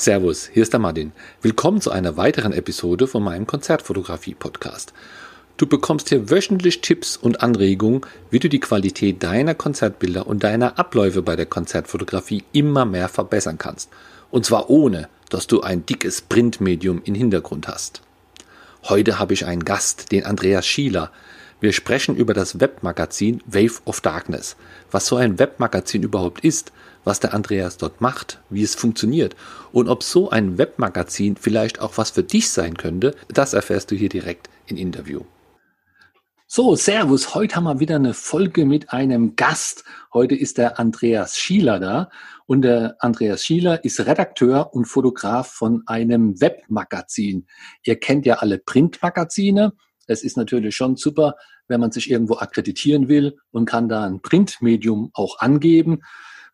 Servus, hier ist der Martin. Willkommen zu einer weiteren Episode von meinem Konzertfotografie-Podcast. Du bekommst hier wöchentlich Tipps und Anregungen, wie du die Qualität deiner Konzertbilder und deiner Abläufe bei der Konzertfotografie immer mehr verbessern kannst. Und zwar ohne, dass du ein dickes Printmedium im Hintergrund hast. Heute habe ich einen Gast, den Andreas Schieler. Wir sprechen über das Webmagazin Wave of Darkness, was so ein Webmagazin überhaupt ist, was der Andreas dort macht, wie es funktioniert und ob so ein Webmagazin vielleicht auch was für dich sein könnte, das erfährst du hier direkt im Interview. So, Servus. Heute haben wir wieder eine Folge mit einem Gast. Heute ist der Andreas Schieler da. Und der Andreas Schieler ist Redakteur und Fotograf von einem Webmagazin. Ihr kennt ja alle Printmagazine. Es ist natürlich schon super, wenn man sich irgendwo akkreditieren will und kann da ein Printmedium auch angeben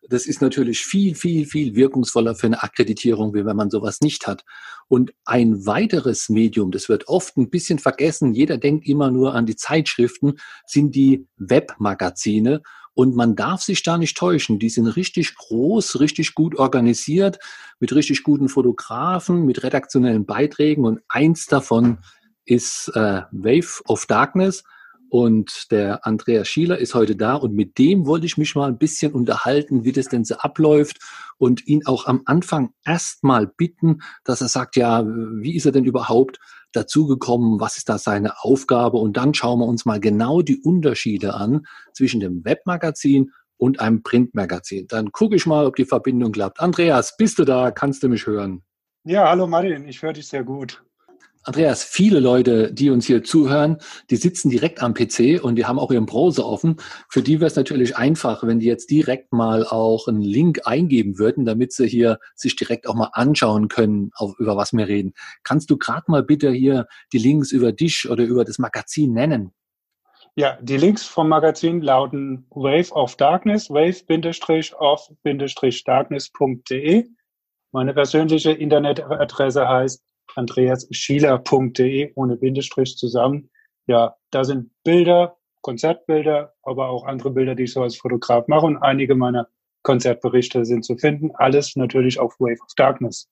das ist natürlich viel, viel, viel wirkungsvoller für eine Akkreditierung, wie wenn man sowas nicht hat. Und ein weiteres Medium, das wird oft ein bisschen vergessen, jeder denkt immer nur an die Zeitschriften, sind die Webmagazine. Und man darf sich da nicht täuschen. Die sind richtig groß, richtig gut organisiert, mit richtig guten Fotografen, mit redaktionellen Beiträgen. Und eins davon ist äh, Wave of Darkness. Und der Andreas Schieler ist heute da und mit dem wollte ich mich mal ein bisschen unterhalten, wie das denn so abläuft und ihn auch am Anfang erstmal bitten, dass er sagt, ja, wie ist er denn überhaupt dazugekommen? Was ist da seine Aufgabe? Und dann schauen wir uns mal genau die Unterschiede an zwischen dem Webmagazin und einem Printmagazin. Dann gucke ich mal, ob die Verbindung klappt. Andreas, bist du da? Kannst du mich hören? Ja, hallo Martin, ich höre dich sehr gut. Andreas, viele Leute, die uns hier zuhören, die sitzen direkt am PC und die haben auch ihren Browser offen. Für die wäre es natürlich einfach, wenn die jetzt direkt mal auch einen Link eingeben würden, damit sie hier sich direkt auch mal anschauen können, auf, über was wir reden. Kannst du gerade mal bitte hier die Links über dich oder über das Magazin nennen? Ja, die Links vom Magazin lauten Wave of Darkness, wave-of-darkness.de. Meine persönliche Internetadresse heißt andreasschieler.de ohne Bindestrich zusammen. Ja, da sind Bilder, Konzertbilder, aber auch andere Bilder, die ich so als Fotograf mache und einige meiner Konzertberichte sind zu finden. Alles natürlich auf Wave of Darkness.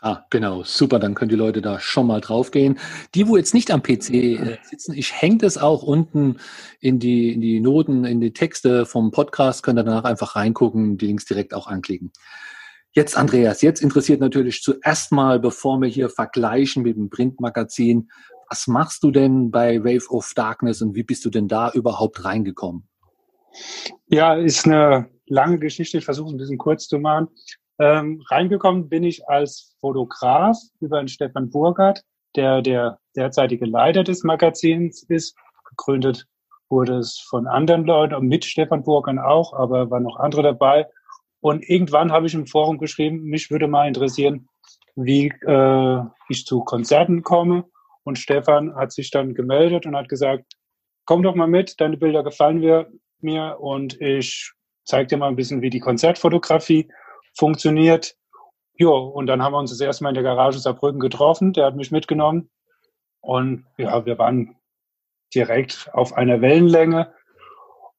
Ah, genau, super, dann können die Leute da schon mal draufgehen. Die, wo jetzt nicht am PC äh, sitzen, ich hänge das auch unten in die, in die Noten, in die Texte vom Podcast, könnt ihr danach einfach reingucken, die Links direkt auch anklicken. Jetzt, Andreas, jetzt interessiert natürlich zuerst mal, bevor wir hier vergleichen mit dem Printmagazin, was machst du denn bei Wave of Darkness und wie bist du denn da überhaupt reingekommen? Ja, ist eine lange Geschichte. Ich versuche es ein bisschen kurz zu machen. Ähm, reingekommen bin ich als Fotograf über den Stefan Burgert, der der derzeitige Leiter des Magazins ist. Gegründet wurde es von anderen Leuten, mit Stefan Burgert auch, aber waren noch andere dabei. Und irgendwann habe ich im Forum geschrieben, mich würde mal interessieren, wie äh, ich zu Konzerten komme. Und Stefan hat sich dann gemeldet und hat gesagt, komm doch mal mit, deine Bilder gefallen mir, mir und ich zeige dir mal ein bisschen, wie die Konzertfotografie funktioniert. Jo, und dann haben wir uns das erste Mal in der Garage Saarbrücken getroffen. Der hat mich mitgenommen. Und ja, wir waren direkt auf einer Wellenlänge.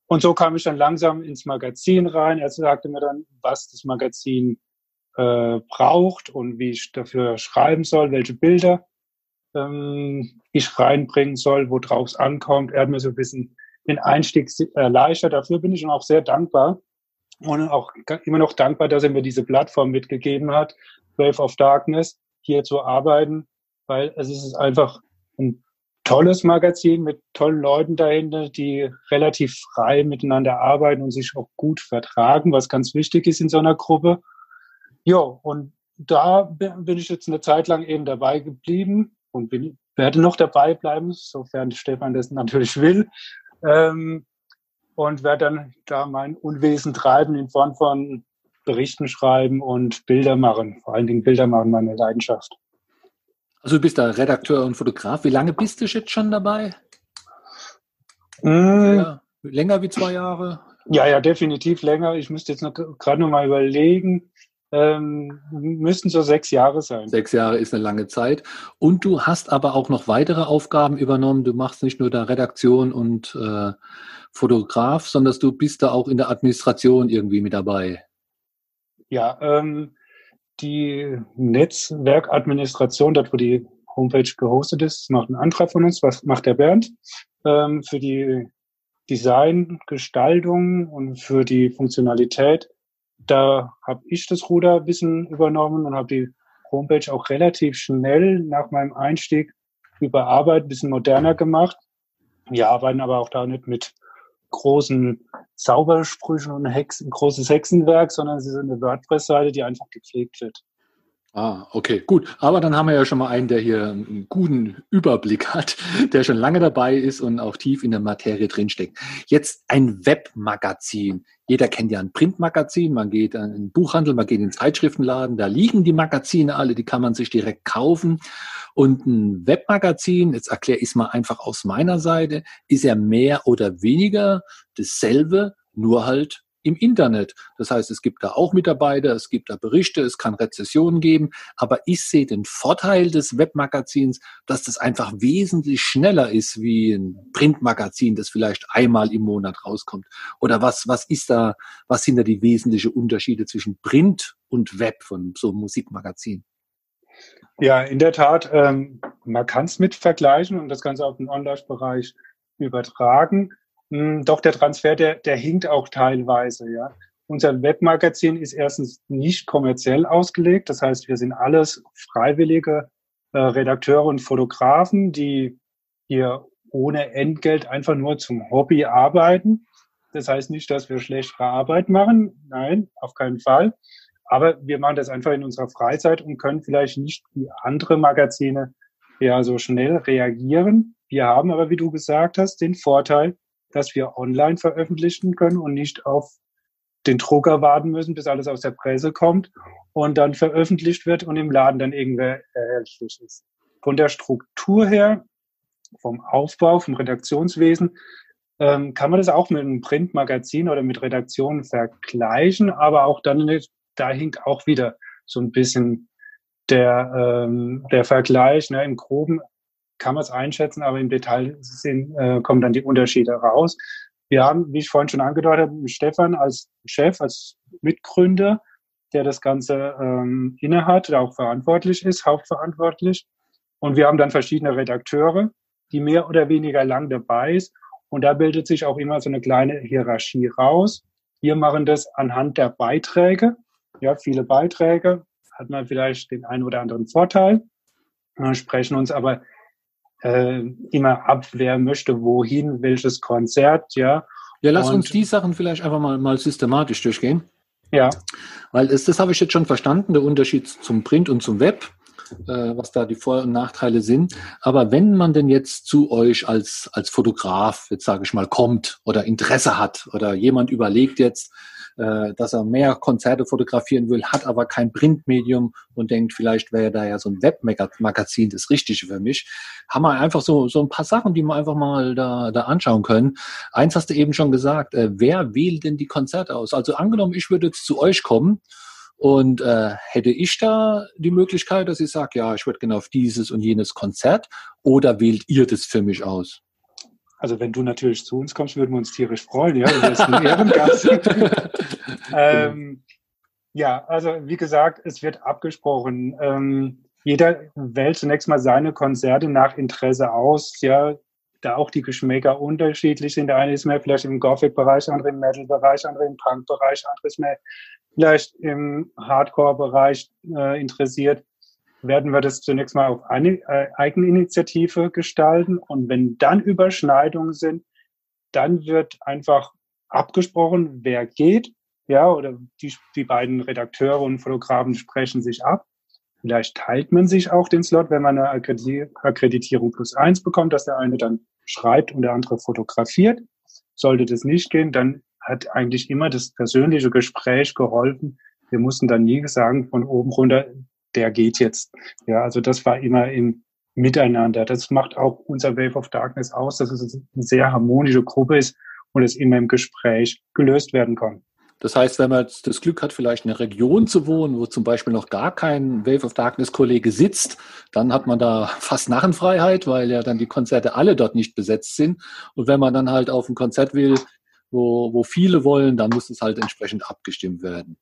Und so kam ich dann langsam ins Magazin rein. Er sagte mir dann, was das Magazin äh, braucht und wie ich dafür schreiben soll, welche Bilder ähm, ich reinbringen soll, worauf es ankommt. Er hat mir so ein bisschen den Einstieg erleichtert. Dafür bin ich ihm auch sehr dankbar und auch immer noch dankbar, dass er mir diese Plattform mitgegeben hat, Wave of Darkness, hier zu arbeiten, weil es ist einfach ein tolles Magazin mit tollen Leuten dahinter, die relativ frei miteinander arbeiten und sich auch gut vertragen, was ganz wichtig ist in so einer Gruppe. Ja, und da bin ich jetzt eine Zeit lang eben dabei geblieben und bin, werde noch dabei bleiben, sofern Stefan das natürlich will. Ähm, und werde dann da mein Unwesen treiben in Form von Berichten schreiben und Bilder machen. Vor allen Dingen Bilder machen, meine Leidenschaft. Also du bist da Redakteur und Fotograf. Wie lange bist du jetzt schon dabei? Mm. Ja, länger wie zwei Jahre? Ja, ja, definitiv länger. Ich müsste jetzt noch gerade noch mal überlegen. Ähm, müssten so sechs Jahre sein. Sechs Jahre ist eine lange Zeit. Und du hast aber auch noch weitere Aufgaben übernommen. Du machst nicht nur da Redaktion und äh, Fotograf, sondern du bist da auch in der Administration irgendwie mit dabei. Ja, ähm, die Netzwerkadministration, dort wo die Homepage gehostet ist, macht ein anderer von uns. Was macht der Bernd? Ähm, für die Design, Gestaltung und für die Funktionalität. Da habe ich das Ruderwissen übernommen und habe die Homepage auch relativ schnell nach meinem Einstieg überarbeitet, bisschen moderner gemacht. Wir arbeiten aber auch da nicht mit großen Zaubersprüchen und Hexen, großes Hexenwerk, sondern sie sind eine WordPress-Seite, die einfach gepflegt wird. Ah, okay, gut. Aber dann haben wir ja schon mal einen, der hier einen guten Überblick hat, der schon lange dabei ist und auch tief in der Materie drinsteckt. Jetzt ein Webmagazin. Jeder kennt ja ein Printmagazin. Man geht in den Buchhandel, man geht in den Zeitschriftenladen. Da liegen die Magazine alle, die kann man sich direkt kaufen. Und ein Webmagazin, jetzt erkläre ich es mal einfach aus meiner Seite, ist ja mehr oder weniger dasselbe, nur halt im Internet. Das heißt, es gibt da auch Mitarbeiter, es gibt da Berichte, es kann Rezessionen geben, aber ich sehe den Vorteil des Webmagazins, dass das einfach wesentlich schneller ist wie ein Printmagazin, das vielleicht einmal im Monat rauskommt. Oder was, was ist da, was sind da die wesentlichen Unterschiede zwischen Print und Web von so einem Musikmagazin? Ja, in der Tat, ähm, man kann es mit vergleichen und das Ganze auf den Online-Bereich übertragen. Hm, doch der Transfer, der, der hinkt auch teilweise, ja. Unser Webmagazin ist erstens nicht kommerziell ausgelegt. Das heißt, wir sind alles freiwillige äh, Redakteure und Fotografen, die hier ohne Entgelt einfach nur zum Hobby arbeiten. Das heißt nicht, dass wir schlechtere Arbeit machen. Nein, auf keinen Fall. Aber wir machen das einfach in unserer Freizeit und können vielleicht nicht wie andere Magazine ja so schnell reagieren. Wir haben aber, wie du gesagt hast, den Vorteil, dass wir online veröffentlichen können und nicht auf den Drucker warten müssen, bis alles aus der Presse kommt und dann veröffentlicht wird und im Laden dann irgendwer erhältlich ist. Von der Struktur her, vom Aufbau, vom Redaktionswesen, ähm, kann man das auch mit einem Printmagazin oder mit Redaktionen vergleichen, aber auch dann, da hinkt auch wieder so ein bisschen der, ähm, der Vergleich. Ne, Im Groben kann man es einschätzen, aber im Detail sind, äh, kommen dann die Unterschiede raus. Wir haben, wie ich vorhin schon angedeutet habe, Stefan als Chef, als Mitgründer, der das Ganze ähm, innehat, der auch verantwortlich ist, hauptverantwortlich. Und wir haben dann verschiedene Redakteure, die mehr oder weniger lang dabei ist. Und da bildet sich auch immer so eine kleine Hierarchie raus. Wir machen das anhand der Beiträge. Ja, viele Beiträge hat man vielleicht den einen oder anderen Vorteil, wir sprechen uns aber äh, immer ab, wer möchte wohin, welches Konzert, ja. Ja, lass Und, uns die Sachen vielleicht einfach mal, mal systematisch durchgehen. Ja. Weil das, das habe ich jetzt schon verstanden, der Unterschied zum Print und zum Web, äh, was da die Vor- und Nachteile sind. Aber wenn man denn jetzt zu euch als, als Fotograf, jetzt sage ich mal, kommt oder Interesse hat oder jemand überlegt jetzt, äh, dass er mehr Konzerte fotografieren will, hat aber kein Printmedium und denkt, vielleicht wäre da ja so ein Webmagazin das Richtige für mich, haben wir einfach so, so ein paar Sachen, die wir einfach mal da, da anschauen können. Eins hast du eben schon gesagt, äh, wer wählt denn die Konzerte aus? Also angenommen, ich würde jetzt zu euch kommen und äh, hätte ich da die Möglichkeit, dass ich sage, ja, ich würde gerne auf dieses und jenes Konzert oder wählt ihr das für mich aus? Also wenn du natürlich zu uns kommst, würden wir uns tierisch freuen, ja, du bist ein Ehrengast. ähm, ja, also wie gesagt, es wird abgesprochen. Ähm, jeder wählt zunächst mal seine Konzerte nach Interesse aus, ja, da auch die Geschmäcker unterschiedlich sind. Der eine ist mehr vielleicht im Gothic-Bereich, andere im Metal-Bereich, andere im Punk-Bereich, andere ist mehr vielleicht im Hardcore-Bereich äh, interessiert werden wir das zunächst mal auf eine äh, Eigeninitiative gestalten. Und wenn dann Überschneidungen sind, dann wird einfach abgesprochen, wer geht. Ja, oder die, die beiden Redakteure und Fotografen sprechen sich ab. Vielleicht teilt man sich auch den Slot, wenn man eine Akkreditierung plus eins bekommt, dass der eine dann schreibt und der andere fotografiert. Sollte das nicht gehen, dann hat eigentlich immer das persönliche Gespräch geholfen. Wir mussten dann nie sagen, von oben runter, der geht jetzt. Ja, also das war immer im Miteinander. Das macht auch unser Wave of Darkness aus, dass es eine sehr harmonische Gruppe ist und es immer im Gespräch gelöst werden kann. Das heißt, wenn man das Glück hat, vielleicht in einer Region zu wohnen, wo zum Beispiel noch gar kein Wave of Darkness Kollege sitzt, dann hat man da fast Narrenfreiheit, weil ja dann die Konzerte alle dort nicht besetzt sind. Und wenn man dann halt auf ein Konzert will, wo, wo viele wollen, dann muss es halt entsprechend abgestimmt werden.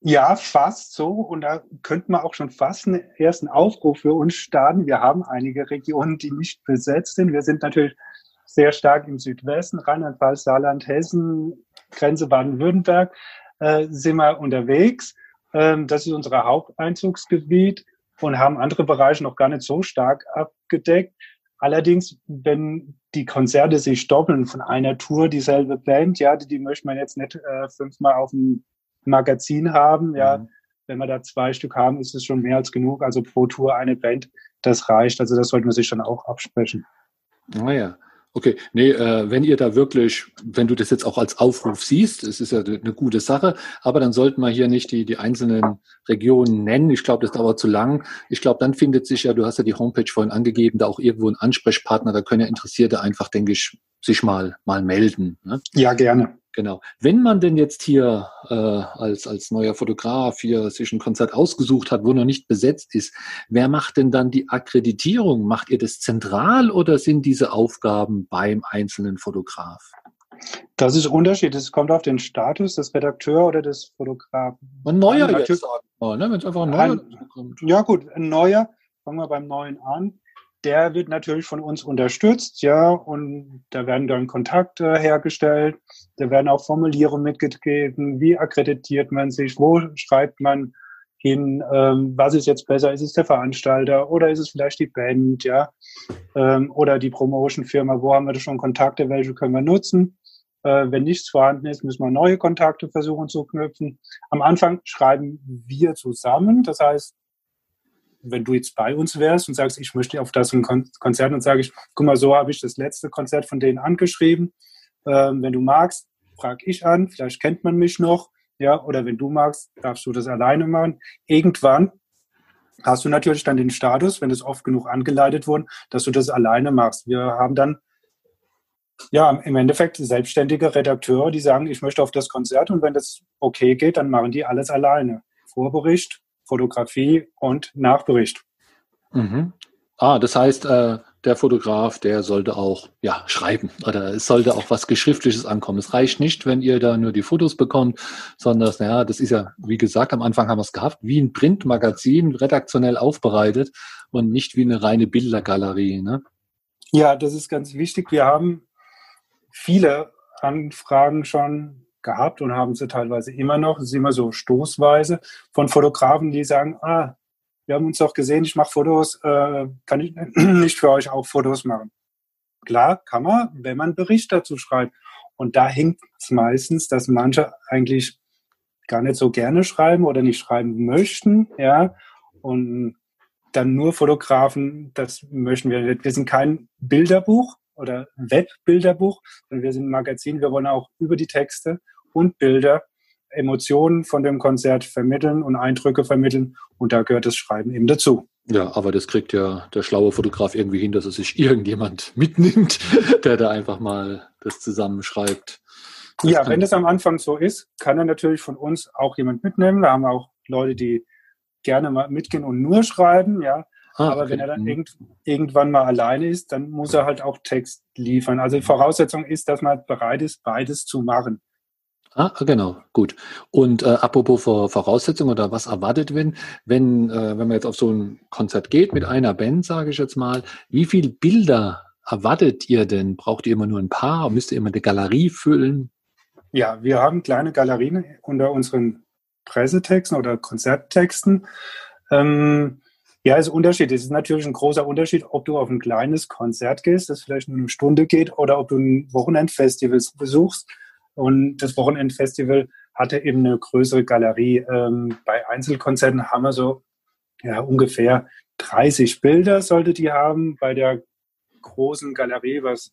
Ja, fast so. Und da könnte man auch schon fast einen ersten Aufruf für uns starten. Wir haben einige Regionen, die nicht besetzt sind. Wir sind natürlich sehr stark im Südwesten, Rheinland-Pfalz, Saarland, Hessen, Grenze Baden-Württemberg äh, sind wir unterwegs. Ähm, das ist unser Haupteinzugsgebiet und haben andere Bereiche noch gar nicht so stark abgedeckt. Allerdings, wenn die Konzerte sich doppeln von einer Tour, dieselbe Band, ja, die, die möchte man jetzt nicht äh, fünfmal auf dem Magazin haben, ja. Mhm. Wenn wir da zwei Stück haben, ist es schon mehr als genug. Also pro Tour eine Band, das reicht. Also das sollte man sich dann auch absprechen. Naja. Ah, Okay, nee, äh, wenn ihr da wirklich, wenn du das jetzt auch als Aufruf siehst, es ist ja eine gute Sache, aber dann sollten wir hier nicht die, die einzelnen Regionen nennen. Ich glaube, das dauert zu lang. Ich glaube, dann findet sich ja, du hast ja die Homepage vorhin angegeben, da auch irgendwo ein Ansprechpartner, da können ja Interessierte einfach, denke ich, sich mal, mal melden. Ne? Ja, gerne. Genau. Wenn man denn jetzt hier äh, als, als neuer Fotograf hier sich ein Konzert ausgesucht hat, wo noch nicht besetzt ist, wer macht denn dann die Akkreditierung? Macht ihr das zentral oder sind diese Aufgaben beim einzelnen Fotograf? Das ist Unterschied. Es kommt auf den Status des Redakteur oder des Fotografen. Ein neuer jetzt sagen wir, ne? wenn es einfach ein neuer kommt. Ja gut, ein neuer. Fangen wir beim neuen an der wird natürlich von uns unterstützt, ja, und da werden dann Kontakte hergestellt, da werden auch Formulierungen mitgegeben, wie akkreditiert man sich, wo schreibt man hin, ähm, was ist jetzt besser, ist es der Veranstalter oder ist es vielleicht die Band, ja, ähm, oder die Promotion-Firma, wo haben wir da schon Kontakte, welche können wir nutzen. Äh, wenn nichts vorhanden ist, müssen wir neue Kontakte versuchen zu knüpfen. Am Anfang schreiben wir zusammen, das heißt, wenn du jetzt bei uns wärst und sagst, ich möchte auf das Konzert, dann sage ich, guck mal, so habe ich das letzte Konzert von denen angeschrieben. Ähm, wenn du magst, frag ich an, vielleicht kennt man mich noch, ja, oder wenn du magst, darfst du das alleine machen. Irgendwann hast du natürlich dann den Status, wenn es oft genug angeleitet wurde, dass du das alleine machst. Wir haben dann ja, im Endeffekt selbstständige Redakteure, die sagen, ich möchte auf das Konzert und wenn das okay geht, dann machen die alles alleine. Vorbericht, Fotografie und Nachbericht. Mhm. Ah, das heißt, äh, der Fotograf, der sollte auch ja, schreiben oder es sollte auch was Geschriftliches ankommen. Es reicht nicht, wenn ihr da nur die Fotos bekommt, sondern naja, das ist ja, wie gesagt, am Anfang haben wir es gehabt, wie ein Printmagazin, redaktionell aufbereitet und nicht wie eine reine Bildergalerie. Ne? Ja, das ist ganz wichtig. Wir haben viele Anfragen schon gehabt und haben sie teilweise immer noch. Es ist immer so stoßweise von Fotografen, die sagen, ah, wir haben uns doch gesehen, ich mache Fotos, äh, kann ich nicht für euch auch Fotos machen? Klar, kann man, wenn man einen Bericht dazu schreibt. Und da hängt es meistens, dass manche eigentlich gar nicht so gerne schreiben oder nicht schreiben möchten, ja. Und dann nur Fotografen, das möchten wir nicht. Wir sind kein Bilderbuch oder Webbilderbuch, sondern wir sind ein Magazin. Wir wollen auch über die Texte und Bilder Emotionen von dem Konzert vermitteln und Eindrücke vermitteln. Und da gehört das Schreiben eben dazu. Ja, aber das kriegt ja der schlaue Fotograf irgendwie hin, dass er sich irgendjemand mitnimmt, der da einfach mal das zusammenschreibt. Das ja, wenn das am Anfang so ist, kann er natürlich von uns auch jemand mitnehmen. Da haben wir auch Leute, die gerne mal mitgehen und nur schreiben, ja. Ah, aber okay. wenn er dann mhm. irgend, irgendwann mal alleine ist, dann muss er halt auch Text liefern. Also die Voraussetzung ist, dass man bereit ist, beides zu machen. Ah, genau, gut. Und äh, apropos Voraussetzungen oder was erwartet wenn, wenn, äh, wenn man jetzt auf so ein Konzert geht mit einer Band, sage ich jetzt mal, wie viele Bilder erwartet ihr denn? Braucht ihr immer nur ein paar? Müsst ihr immer eine Galerie füllen? Ja, wir haben kleine Galerien unter unseren Pressetexten oder Konzerttexten. Ähm, ja, ist Unterschied. Es ist natürlich ein großer Unterschied, ob du auf ein kleines Konzert gehst, das vielleicht nur eine Stunde geht, oder ob du ein Wochenendfestival besuchst und das Wochenendfestival hatte eben eine größere Galerie. Ähm, bei Einzelkonzerten haben wir so ja, ungefähr 30 Bilder sollte die haben. Bei der großen Galerie, was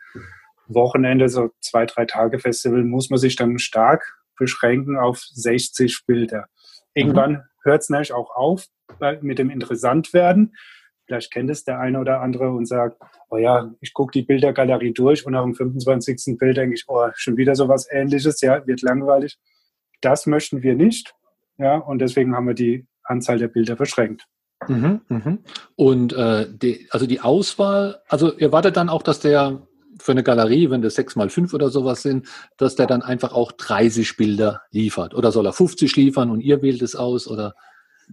Wochenende, so zwei, drei Tage Festival, muss man sich dann stark beschränken auf 60 Bilder. Irgendwann mhm. hört es nämlich auch auf mit dem Interessantwerden. Vielleicht kennt es der eine oder andere und sagt, oh ja, ich gucke die Bildergalerie durch und nach dem 25. Bild denke ich, oh, schon wieder so was ähnliches, ja, wird langweilig. Das möchten wir nicht. Ja, und deswegen haben wir die Anzahl der Bilder beschränkt. Mhm, mhm. Und äh, die, also die Auswahl, also ihr wartet dann auch, dass der für eine Galerie, wenn das sechs mal fünf oder sowas sind, dass der dann einfach auch 30 Bilder liefert? Oder soll er 50 liefern und ihr wählt es aus? Oder?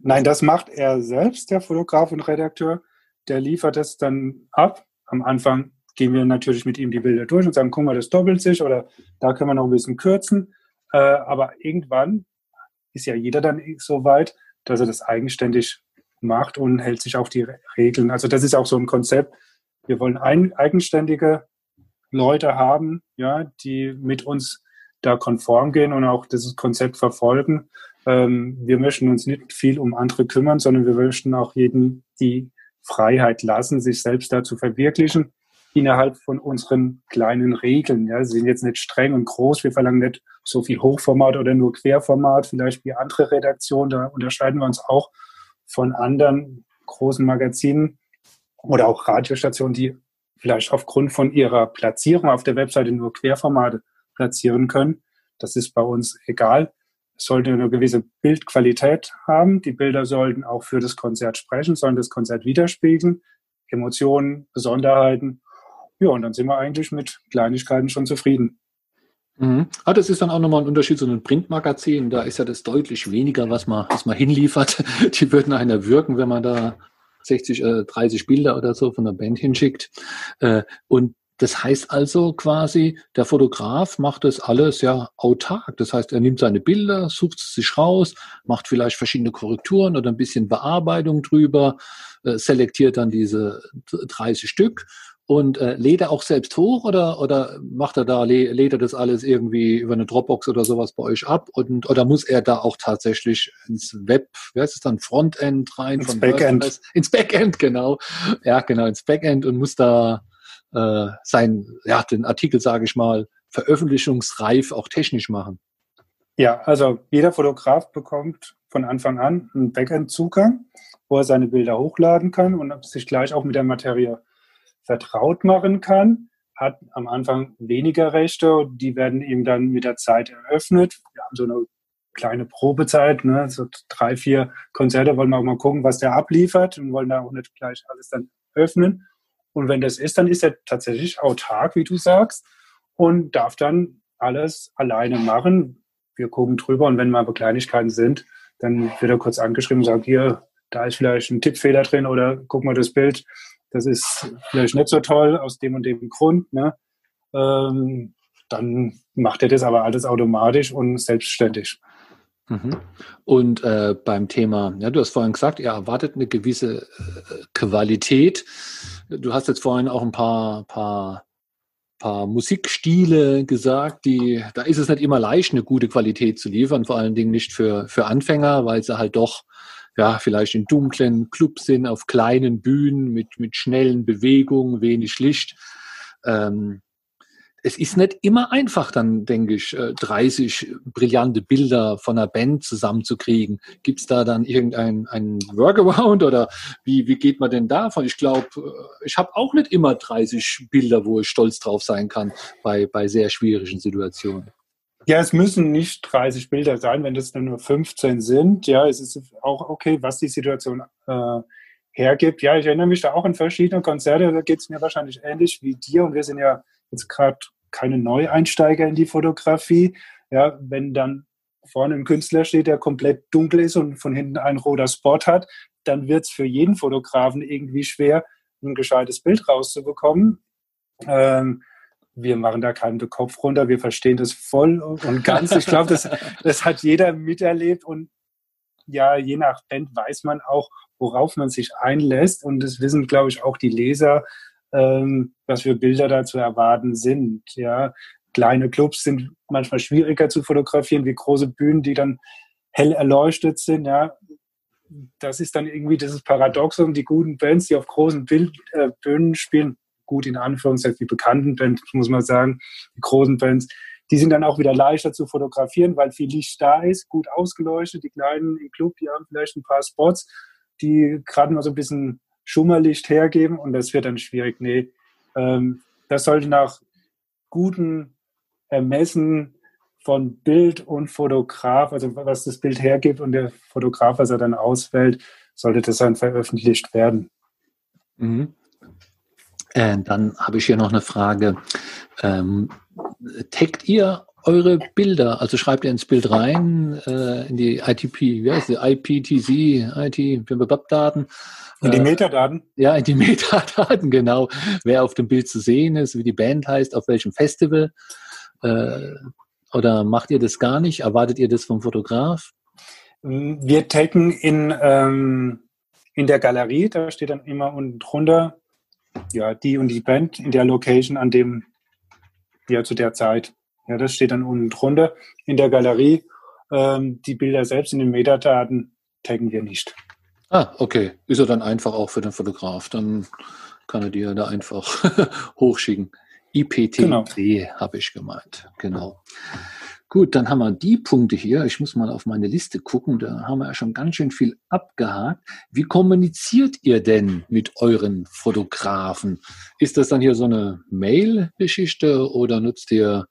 Nein, das macht er selbst, der Fotograf und Redakteur. Der liefert es dann ab. Am Anfang gehen wir natürlich mit ihm die Bilder durch und sagen, guck mal, das doppelt sich oder da können wir noch ein bisschen kürzen. Äh, aber irgendwann ist ja jeder dann so weit, dass er das eigenständig macht und hält sich auch die Regeln. Also das ist auch so ein Konzept. Wir wollen ein, eigenständige Leute haben, ja, die mit uns da konform gehen und auch dieses Konzept verfolgen. Ähm, wir möchten uns nicht viel um andere kümmern, sondern wir möchten auch jedem die Freiheit lassen, sich selbst da zu verwirklichen innerhalb von unseren kleinen Regeln. Ja, sie sind jetzt nicht streng und groß. Wir verlangen nicht so viel Hochformat oder nur Querformat, vielleicht wie andere Redaktionen. Da unterscheiden wir uns auch von anderen großen Magazinen oder auch Radiostationen, die vielleicht aufgrund von ihrer Platzierung auf der Webseite nur Querformate platzieren können. Das ist bei uns egal. Sollte eine gewisse Bildqualität haben. Die Bilder sollten auch für das Konzert sprechen, sollen das Konzert widerspiegeln. Emotionen, Besonderheiten. Ja, und dann sind wir eigentlich mit Kleinigkeiten schon zufrieden. Mhm. Ah, das ist dann auch nochmal ein Unterschied zu einem Printmagazin. Da ist ja das deutlich weniger, was man, was man hinliefert. Die würden einer wirken, wenn man da 60, äh, 30 Bilder oder so von der Band hinschickt. Äh, und das heißt also quasi, der Fotograf macht das alles ja autark. Das heißt, er nimmt seine Bilder, sucht es sich raus, macht vielleicht verschiedene Korrekturen oder ein bisschen Bearbeitung drüber, äh, selektiert dann diese 30 Stück und äh, lädt er auch selbst hoch oder, oder macht er da, lädt er das alles irgendwie über eine Dropbox oder sowas bei euch ab? Und, oder muss er da auch tatsächlich ins Web, wie heißt es dann, Frontend rein? Ins Backend. Ins Backend, genau. Ja, genau, ins Backend und muss da äh, sein, ja, den Artikel, sage ich mal, veröffentlichungsreif auch technisch machen. Ja, also jeder Fotograf bekommt von Anfang an einen Backend-Zugang, wo er seine Bilder hochladen kann und sich gleich auch mit der Materie vertraut machen kann, hat am Anfang weniger Rechte. Die werden ihm dann mit der Zeit eröffnet. Wir haben so eine kleine Probezeit, ne? so drei, vier Konzerte wollen wir auch mal gucken, was der abliefert und wollen da auch nicht gleich alles dann öffnen. Und wenn das ist, dann ist er tatsächlich autark, wie du sagst, und darf dann alles alleine machen. Wir gucken drüber und wenn mal Kleinigkeiten sind, dann wird er kurz angeschrieben und sagt, hier, da ist vielleicht ein Tippfehler drin oder guck mal das Bild, das ist vielleicht nicht so toll aus dem und dem Grund, ne? Ähm, dann macht er das aber alles automatisch und selbstständig. Mhm. Und äh, beim Thema, ja, du hast vorhin gesagt, ihr erwartet eine gewisse äh, Qualität. Du hast jetzt vorhin auch ein paar, paar, paar Musikstile gesagt, die, da ist es nicht immer leicht, eine gute Qualität zu liefern, vor allen Dingen nicht für, für Anfänger, weil sie halt doch ja, vielleicht in dunklen Clubs sind, auf kleinen Bühnen mit, mit schnellen Bewegungen, wenig Licht. Ähm, es ist nicht immer einfach, dann denke ich, 30 äh, brillante Bilder von einer Band zusammenzukriegen. Gibt es da dann irgendein ein Workaround oder wie, wie geht man denn davon? Ich glaube, äh, ich habe auch nicht immer 30 Bilder, wo ich stolz drauf sein kann bei, bei sehr schwierigen Situationen. Ja, es müssen nicht 30 Bilder sein, wenn das nur 15 sind. Ja, es ist auch okay, was die Situation äh, hergibt. Ja, ich erinnere mich da auch an verschiedene Konzerte, da geht es mir wahrscheinlich ähnlich wie dir und wir sind ja jetzt gerade keine Neueinsteiger in die Fotografie. Ja, wenn dann vorne ein Künstler steht, der komplett dunkel ist und von hinten ein roter Spot hat, dann wird es für jeden Fotografen irgendwie schwer, ein gescheites Bild rauszubekommen. Ähm, wir machen da keinen Kopf runter, wir verstehen das voll und ganz. Ich glaube, das, das hat jeder miterlebt und ja, je nach Band weiß man auch, worauf man sich einlässt und das wissen, glaube ich, auch die Leser, ähm, was für Bilder da zu erwarten sind. Ja, kleine Clubs sind manchmal schwieriger zu fotografieren wie große Bühnen, die dann hell erleuchtet sind. Ja, das ist dann irgendwie dieses Paradoxum. Die guten Bands, die auf großen Bild, äh, Bühnen spielen, gut in Anführungszeichen, die bekannten Bands, muss man sagen, die großen Bands, die sind dann auch wieder leichter zu fotografieren, weil viel Licht da ist, gut ausgeleuchtet. Die kleinen im Club, die haben vielleicht ein paar Spots, die gerade mal so ein bisschen Schummerlicht hergeben und das wird dann schwierig. Nee, ähm, das sollte nach guten Ermessen von Bild und Fotograf, also was das Bild hergibt und der Fotograf, was er dann auswählt, sollte das dann veröffentlicht werden. Mhm. Äh, dann habe ich hier noch eine Frage. Ähm, taggt ihr eure Bilder, also schreibt ihr ins Bild rein, äh, in die ITP, wie heißt die, IPTC, IT-Daten. In die äh, Metadaten? Ja, in die Metadaten, genau. Wer auf dem Bild zu sehen ist, wie die Band heißt, auf welchem Festival. Äh, oder macht ihr das gar nicht? Erwartet ihr das vom Fotograf? Wir taggen in, ähm, in der Galerie, da steht dann immer unten drunter, ja, die und die Band in der Location an dem, ja, zu der Zeit. Ja, das steht dann unten drunter in der Galerie. Ähm, die Bilder selbst in den Metadaten taggen wir nicht. Ah, okay. Ist er dann einfach auch für den Fotograf. Dann kann er dir da einfach hochschicken. IPTC genau. habe ich gemeint. Genau. Gut, dann haben wir die Punkte hier. Ich muss mal auf meine Liste gucken. Da haben wir ja schon ganz schön viel abgehakt. Wie kommuniziert ihr denn mit euren Fotografen? Ist das dann hier so eine Mail-Geschichte oder nutzt ihr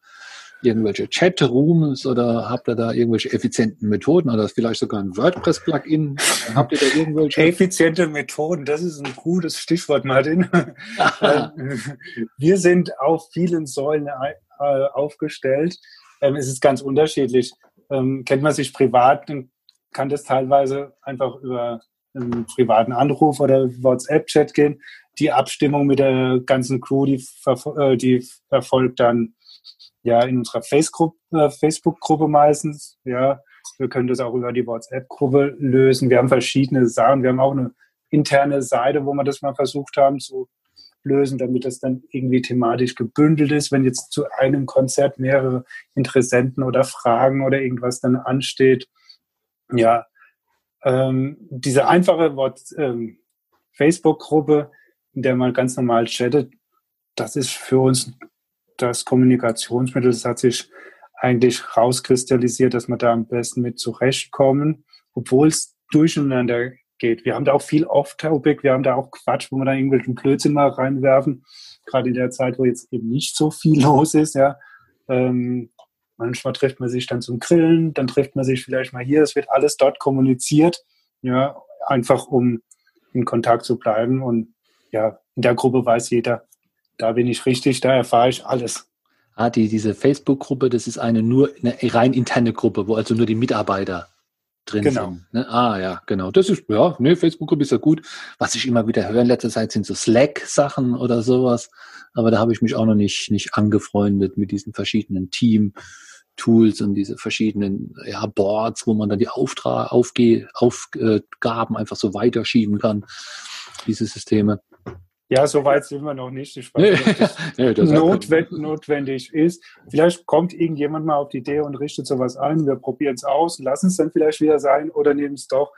irgendwelche Chatrooms oder habt ihr da irgendwelche effizienten Methoden oder vielleicht sogar ein WordPress-Plugin? Habt ihr da irgendwelche? Effiziente Methoden, das ist ein gutes Stichwort, Martin. Wir sind auf vielen Säulen äh, aufgestellt. Ähm, es ist ganz unterschiedlich. Ähm, kennt man sich privat, dann kann das teilweise einfach über einen privaten Anruf oder WhatsApp-Chat gehen. Die Abstimmung mit der ganzen Crew, die, äh, die erfolgt dann ja in unserer äh, Facebook-Gruppe meistens. Ja, wir können das auch über die WhatsApp-Gruppe lösen. Wir haben verschiedene Sachen. Wir haben auch eine interne Seite, wo wir das mal versucht haben zu lösen, damit das dann irgendwie thematisch gebündelt ist. Wenn jetzt zu einem Konzert mehrere Interessenten oder Fragen oder irgendwas dann ansteht. Ja, ähm, diese einfache ähm, Facebook-Gruppe, in der man ganz normal chattet, das ist für uns das Kommunikationsmittel, das hat sich eigentlich rauskristallisiert, dass wir da am besten mit zurechtkommen, obwohl es durcheinander geht. Wir haben da auch viel Off-Topic, wir haben da auch Quatsch, wo wir da irgendwelchen Blödsinn mal reinwerfen, gerade in der Zeit, wo jetzt eben nicht so viel los ist, ja. Ähm, manchmal trifft man sich dann zum Grillen, dann trifft man sich vielleicht mal hier, es wird alles dort kommuniziert, ja, einfach um in Kontakt zu bleiben und ja, in der Gruppe weiß jeder, da bin ich richtig, da erfahre ich alles. Ah, die, diese Facebook-Gruppe, das ist eine nur eine rein interne Gruppe, wo also nur die Mitarbeiter drin genau. sind. Ne? Ah ja, genau. Das ist, ja, ne, Facebook-Gruppe ist ja gut. Was ich immer wieder höre in letzter Zeit sind so Slack-Sachen oder sowas. Aber da habe ich mich auch noch nicht, nicht angefreundet mit diesen verschiedenen Team-Tools und diese verschiedenen ja, Boards, wo man dann die Auftrag, Aufge Aufgaben einfach so weiterschieben kann. Diese Systeme. Ja, so weit sind wir noch nicht. Ich weiß nicht, ob das, das notwendig, notwendig ist. Vielleicht kommt irgendjemand mal auf die Idee und richtet sowas ein. Wir probieren es aus, lassen es dann vielleicht wieder sein oder nehmen es doch.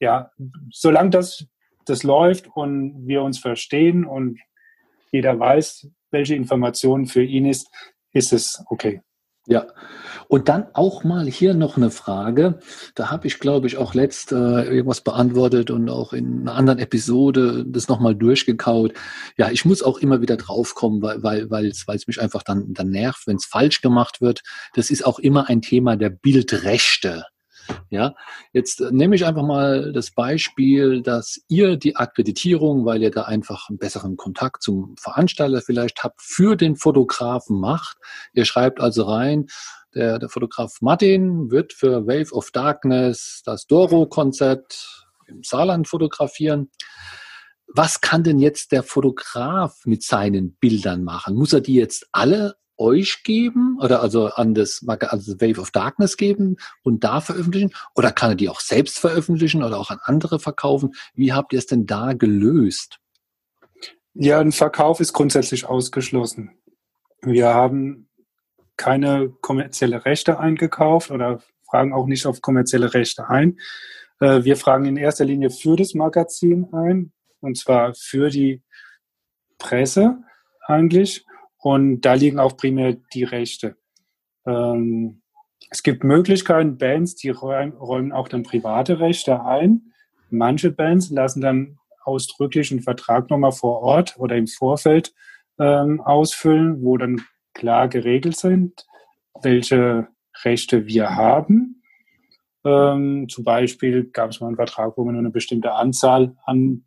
Ja, solange das, das läuft und wir uns verstehen und jeder weiß, welche Informationen für ihn ist, ist es okay. Ja, und dann auch mal hier noch eine Frage. Da habe ich, glaube ich, auch letzt äh, irgendwas beantwortet und auch in einer anderen Episode das nochmal durchgekaut. Ja, ich muss auch immer wieder draufkommen, weil weil weil es mich einfach dann dann nervt, wenn es falsch gemacht wird. Das ist auch immer ein Thema der Bildrechte. Ja, jetzt nehme ich einfach mal das Beispiel, dass ihr die Akkreditierung, weil ihr da einfach einen besseren Kontakt zum Veranstalter vielleicht habt, für den Fotografen macht. Ihr schreibt also rein, der, der Fotograf Martin wird für Wave of Darkness das Doro-Konzert im Saarland fotografieren. Was kann denn jetzt der Fotograf mit seinen Bildern machen? Muss er die jetzt alle euch geben oder also an das also Wave of Darkness geben und da veröffentlichen? Oder kann er die auch selbst veröffentlichen oder auch an andere verkaufen? Wie habt ihr es denn da gelöst? Ja, ein Verkauf ist grundsätzlich ausgeschlossen. Wir haben keine kommerzielle Rechte eingekauft oder fragen auch nicht auf kommerzielle Rechte ein. Äh, wir fragen in erster Linie für das Magazin ein, und zwar für die Presse eigentlich. Und da liegen auch primär die Rechte. Ähm, es gibt Möglichkeiten, Bands, die räumen auch dann private Rechte ein. Manche Bands lassen dann ausdrücklich einen Vertrag nochmal vor Ort oder im Vorfeld ähm, ausfüllen, wo dann klar geregelt sind, welche Rechte wir haben. Ähm, zum Beispiel gab es mal einen Vertrag, wo wir nur eine bestimmte Anzahl an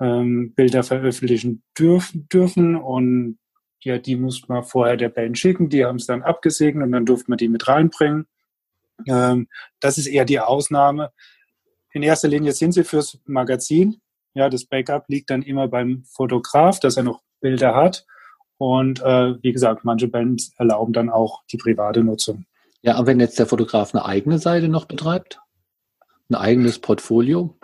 ähm, Bilder veröffentlichen dürfen, dürfen und ja, die musste man vorher der Band schicken, die haben es dann abgesegnet und dann durfte man die mit reinbringen. Ähm, das ist eher die Ausnahme. In erster Linie sind sie fürs Magazin. Ja, das Backup liegt dann immer beim Fotograf, dass er noch Bilder hat. Und äh, wie gesagt, manche Bands erlauben dann auch die private Nutzung. Ja, aber wenn jetzt der Fotograf eine eigene Seite noch betreibt, ein eigenes Portfolio?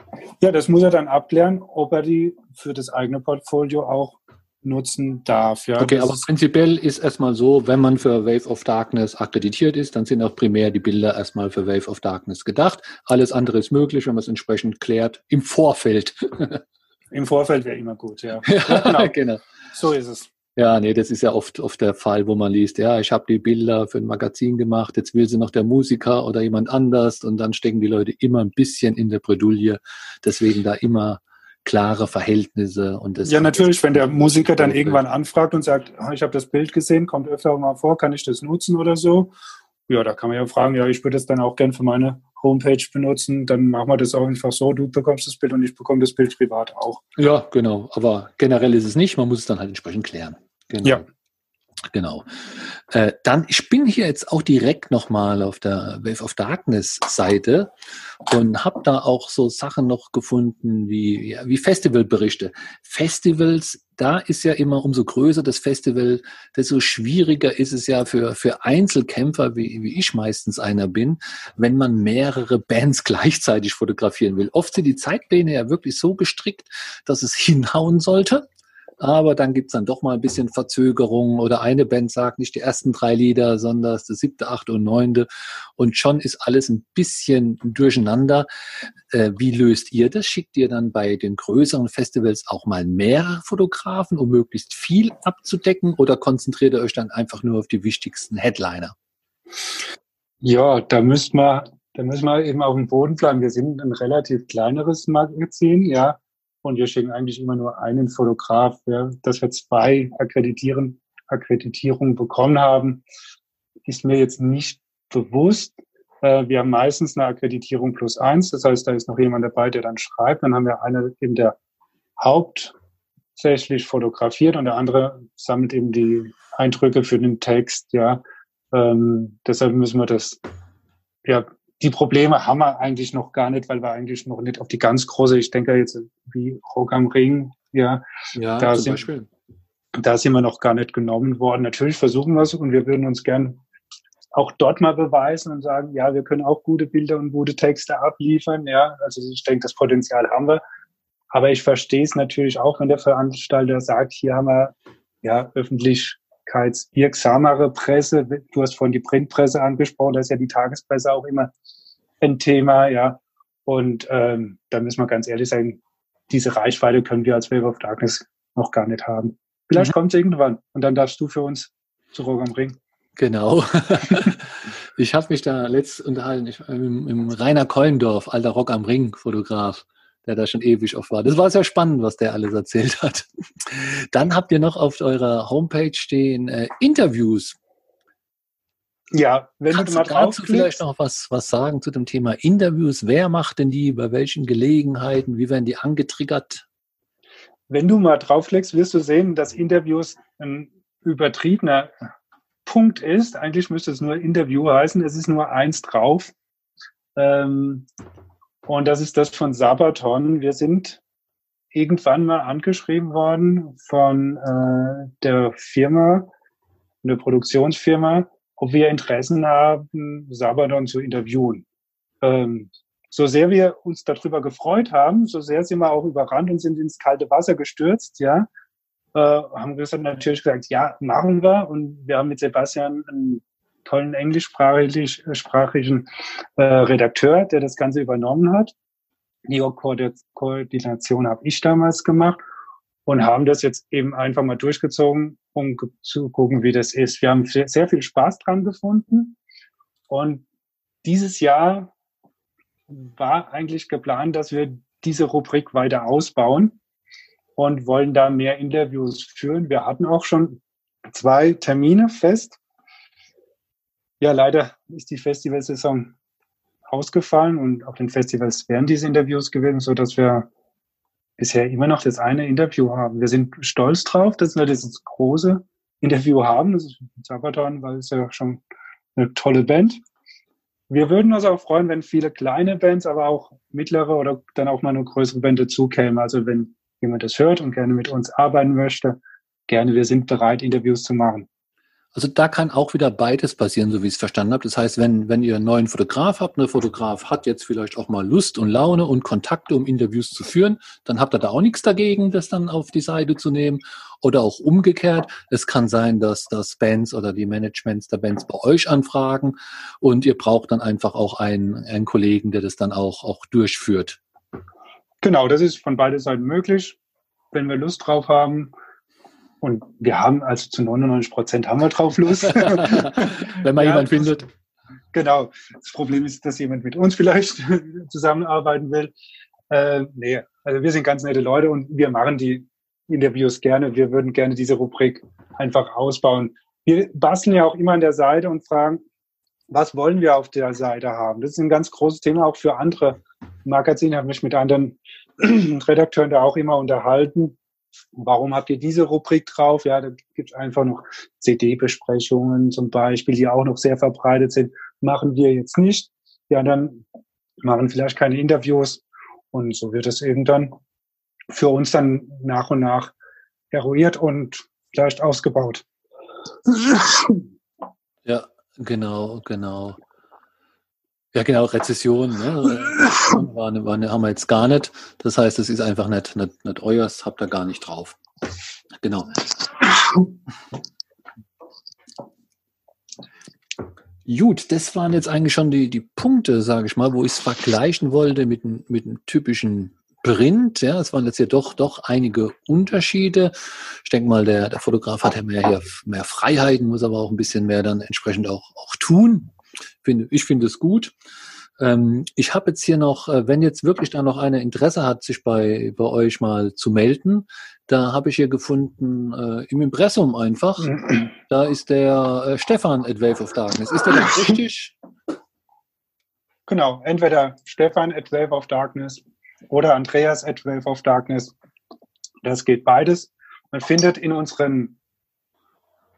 Ja, das muss er dann abklären, ob er die für das eigene Portfolio auch nutzen darf. Ja, okay, aber prinzipiell ist erstmal so, wenn man für Wave of Darkness akkreditiert ist, dann sind auch primär die Bilder erstmal für Wave of Darkness gedacht. Alles andere ist möglich, wenn man es entsprechend klärt im Vorfeld. Im Vorfeld wäre immer gut, ja. ja, genau. genau. So ist es. Ja, nee, das ist ja oft, oft der Fall, wo man liest, ja, ich habe die Bilder für ein Magazin gemacht, jetzt will sie noch der Musiker oder jemand anders und dann stecken die Leute immer ein bisschen in der Bredouille. Deswegen da immer klare Verhältnisse. Und das ja, natürlich, wenn der Musiker dann irgendwann anfragt und sagt, ah, ich habe das Bild gesehen, kommt öfter mal vor, kann ich das nutzen oder so? Ja, da kann man ja fragen, ja, ich würde es dann auch gern für meine Homepage benutzen, dann machen wir das auch einfach so, du bekommst das Bild und ich bekomme das Bild privat auch. Ja, genau, aber generell ist es nicht, man muss es dann halt entsprechend klären. Genau. Ja. Genau. Äh, dann, ich bin hier jetzt auch direkt nochmal auf der Wave of Darkness Seite und habe da auch so Sachen noch gefunden wie, ja, wie Festivalberichte. Festivals, da ist ja immer umso größer das Festival, desto schwieriger ist es ja für, für Einzelkämpfer, wie, wie ich meistens einer bin, wenn man mehrere Bands gleichzeitig fotografieren will. Oft sind die Zeitpläne ja wirklich so gestrickt, dass es hinhauen sollte aber dann gibt's dann doch mal ein bisschen Verzögerung oder eine Band sagt nicht die ersten drei Lieder, sondern das siebte, achte und neunte und schon ist alles ein bisschen durcheinander. Äh, wie löst ihr das? Schickt ihr dann bei den größeren Festivals auch mal mehrere Fotografen, um möglichst viel abzudecken oder konzentriert ihr euch dann einfach nur auf die wichtigsten Headliner? Ja, da müsste man, da müssen wir eben auf dem Boden bleiben. Wir sind ein relativ kleineres Magazin, ja. Und wir schicken eigentlich immer nur einen Fotograf. Ja. Dass wir zwei Akkreditieren, Akkreditierungen bekommen haben, ist mir jetzt nicht bewusst. Äh, wir haben meistens eine Akkreditierung plus eins. Das heißt, da ist noch jemand dabei, der dann schreibt. Dann haben wir eine eben der hauptsächlich fotografiert und der andere sammelt eben die Eindrücke für den Text. Ja, ähm, deshalb müssen wir das ja die Probleme haben wir eigentlich noch gar nicht, weil wir eigentlich noch nicht auf die ganz große, ich denke jetzt wie Rock am Ring, ja, ja da, sind, Beispiel. da sind wir noch gar nicht genommen worden. Natürlich versuchen wir es und wir würden uns gern auch dort mal beweisen und sagen, ja, wir können auch gute Bilder und gute Texte abliefern, ja. Also ich denke, das Potenzial haben wir. Aber ich verstehe es natürlich auch, wenn der Veranstalter sagt, hier haben wir ja öffentlich wirksamere Presse. Du hast vorhin die Printpresse angesprochen, da ist ja die Tagespresse auch immer ein Thema, ja. Und ähm, da müssen wir ganz ehrlich sein, diese Reichweite können wir als Wave of Darkness noch gar nicht haben. Vielleicht mhm. kommt es irgendwann und dann darfst du für uns zu Rock am Ring. Genau. ich habe mich da letzt unterhalten, ich, im, im Rainer Kollendorf, alter Rock am Ring Fotograf der da schon ewig auf war. Das war sehr spannend, was der alles erzählt hat. Dann habt ihr noch auf eurer Homepage stehen äh, Interviews. Ja, wenn Kannst du mal du vielleicht noch was, was sagen zu dem Thema Interviews? Wer macht denn die? Bei welchen Gelegenheiten? Wie werden die angetriggert? Wenn du mal draufklickst, wirst du sehen, dass Interviews ein übertriebener Punkt ist. Eigentlich müsste es nur Interview heißen. Es ist nur eins drauf. Ähm, und das ist das von Sabaton. Wir sind irgendwann mal angeschrieben worden von äh, der Firma, eine Produktionsfirma, ob wir Interessen haben, Sabaton zu interviewen. Ähm, so sehr wir uns darüber gefreut haben, so sehr sind wir auch überrannt und sind ins kalte Wasser gestürzt, ja. Äh, haben wir natürlich gesagt, ja, machen wir. Und wir haben mit Sebastian einen tollen englischsprachigen äh, Redakteur, der das Ganze übernommen hat. Die Koordination habe ich damals gemacht und haben das jetzt eben einfach mal durchgezogen, um zu gucken, wie das ist. Wir haben sehr viel Spaß dran gefunden und dieses Jahr war eigentlich geplant, dass wir diese Rubrik weiter ausbauen und wollen da mehr Interviews führen. Wir hatten auch schon zwei Termine fest ja, leider ist die Festivalsaison ausgefallen und auf den Festivals wären diese Interviews gewesen, so dass wir bisher immer noch das eine Interview haben. Wir sind stolz drauf, dass wir das große Interview haben. Das ist Sabaton, weil es ja schon eine tolle Band. Wir würden uns auch freuen, wenn viele kleine Bands, aber auch mittlere oder dann auch mal eine größere Band dazukämen. Also wenn jemand das hört und gerne mit uns arbeiten möchte, gerne, wir sind bereit, Interviews zu machen. Also da kann auch wieder beides passieren, so wie ich es verstanden habe. Das heißt, wenn, wenn ihr einen neuen Fotograf habt, eine Fotograf hat jetzt vielleicht auch mal Lust und Laune und Kontakte, um Interviews zu führen, dann habt ihr da auch nichts dagegen, das dann auf die Seite zu nehmen. Oder auch umgekehrt. Es kann sein, dass das Bands oder die Managements der Bands bei euch anfragen und ihr braucht dann einfach auch einen, einen Kollegen, der das dann auch, auch durchführt. Genau, das ist von beiden Seiten möglich. Wenn wir Lust drauf haben, und wir haben also zu 99 Prozent haben wir drauf Lust. Wenn man ja, jemand findet. Genau. Das Problem ist, dass jemand mit uns vielleicht zusammenarbeiten will. Äh, nee, also wir sind ganz nette Leute und wir machen die Interviews gerne. Wir würden gerne diese Rubrik einfach ausbauen. Wir basteln ja auch immer an der Seite und fragen, was wollen wir auf der Seite haben? Das ist ein ganz großes Thema auch für andere Magazine. Ich habe mich mit anderen Redakteuren da auch immer unterhalten Warum habt ihr diese Rubrik drauf? Ja, da gibt es einfach noch CD-Besprechungen zum Beispiel, die auch noch sehr verbreitet sind. Machen wir jetzt nicht. Ja, dann machen vielleicht keine Interviews. Und so wird es eben dann für uns dann nach und nach eruiert und vielleicht ausgebaut. Ja, genau, genau. Ja, genau, Rezession, ne? war, war, haben wir jetzt gar nicht. Das heißt, es ist einfach nicht, nicht, nicht euers, habt ihr gar nicht drauf. Genau. Gut, das waren jetzt eigentlich schon die, die Punkte, sage ich mal, wo ich es vergleichen wollte mit, mit einem typischen Print. Ja, es waren jetzt ja doch, doch einige Unterschiede. Ich denke mal, der, der Fotograf hat ja mehr, hier, mehr Freiheiten, muss aber auch ein bisschen mehr dann entsprechend auch, auch tun. Finde, ich finde es gut. Ähm, ich habe jetzt hier noch, äh, wenn jetzt wirklich da noch einer Interesse hat, sich bei, bei euch mal zu melden, da habe ich hier gefunden, äh, im Impressum einfach, da ist der äh, Stefan at Wave of Darkness. Ist der da richtig? Genau, entweder Stefan at Wave of Darkness oder Andreas at Wave of Darkness. Das geht beides. Man findet in unseren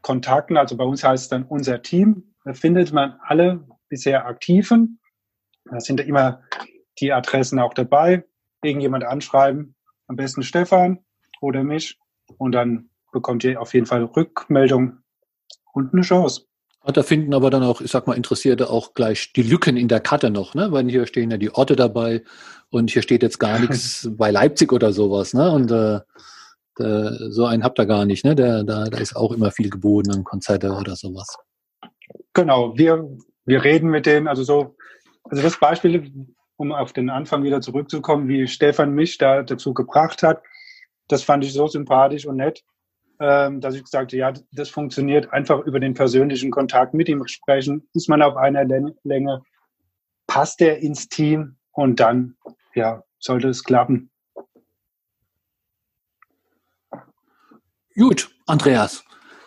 Kontakten, also bei uns heißt es dann unser Team, da findet man alle bisher Aktiven. Da sind immer die Adressen auch dabei. Irgendjemand anschreiben, am besten Stefan oder mich. Und dann bekommt ihr auf jeden Fall Rückmeldung und eine Chance. Da finden aber dann auch, ich sag mal, Interessierte auch gleich die Lücken in der Karte noch, ne? Weil hier stehen ja die Orte dabei und hier steht jetzt gar nichts bei Leipzig oder sowas, ne? Und äh, so einen habt ihr gar nicht, ne? Der, da, da ist auch immer viel geboten an Konzerte oder sowas. Genau, wir, wir reden mit denen, also so, also das Beispiel, um auf den Anfang wieder zurückzukommen, wie Stefan mich da dazu gebracht hat, das fand ich so sympathisch und nett, ähm, dass ich gesagt habe, ja, das funktioniert einfach über den persönlichen Kontakt mit ihm sprechen, ist man auf einer Länge, passt er ins Team und dann, ja, sollte es klappen. Gut, Andreas.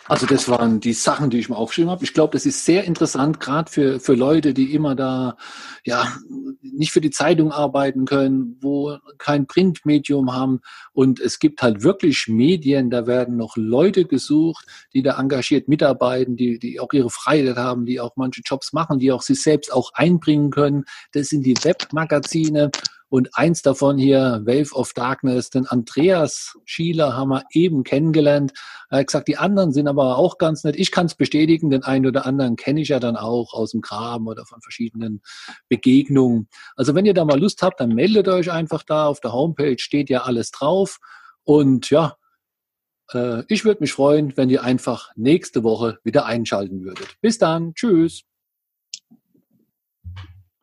Also das waren die Sachen, die ich mir aufgeschrieben habe. Ich glaube, das ist sehr interessant, gerade für, für Leute, die immer da ja nicht für die Zeitung arbeiten können, wo kein Printmedium haben. Und es gibt halt wirklich Medien, da werden noch Leute gesucht, die da engagiert mitarbeiten, die, die auch ihre Freiheit haben, die auch manche Jobs machen, die auch sich selbst auch einbringen können. Das sind die Webmagazine. Und eins davon hier, Wave of Darkness, den Andreas Schieler haben wir eben kennengelernt. Er hat gesagt, die anderen sind aber auch ganz nett. Ich kann es bestätigen, den einen oder anderen kenne ich ja dann auch aus dem Graben oder von verschiedenen Begegnungen. Also wenn ihr da mal Lust habt, dann meldet euch einfach da. Auf der Homepage steht ja alles drauf. Und ja, äh, ich würde mich freuen, wenn ihr einfach nächste Woche wieder einschalten würdet. Bis dann. Tschüss.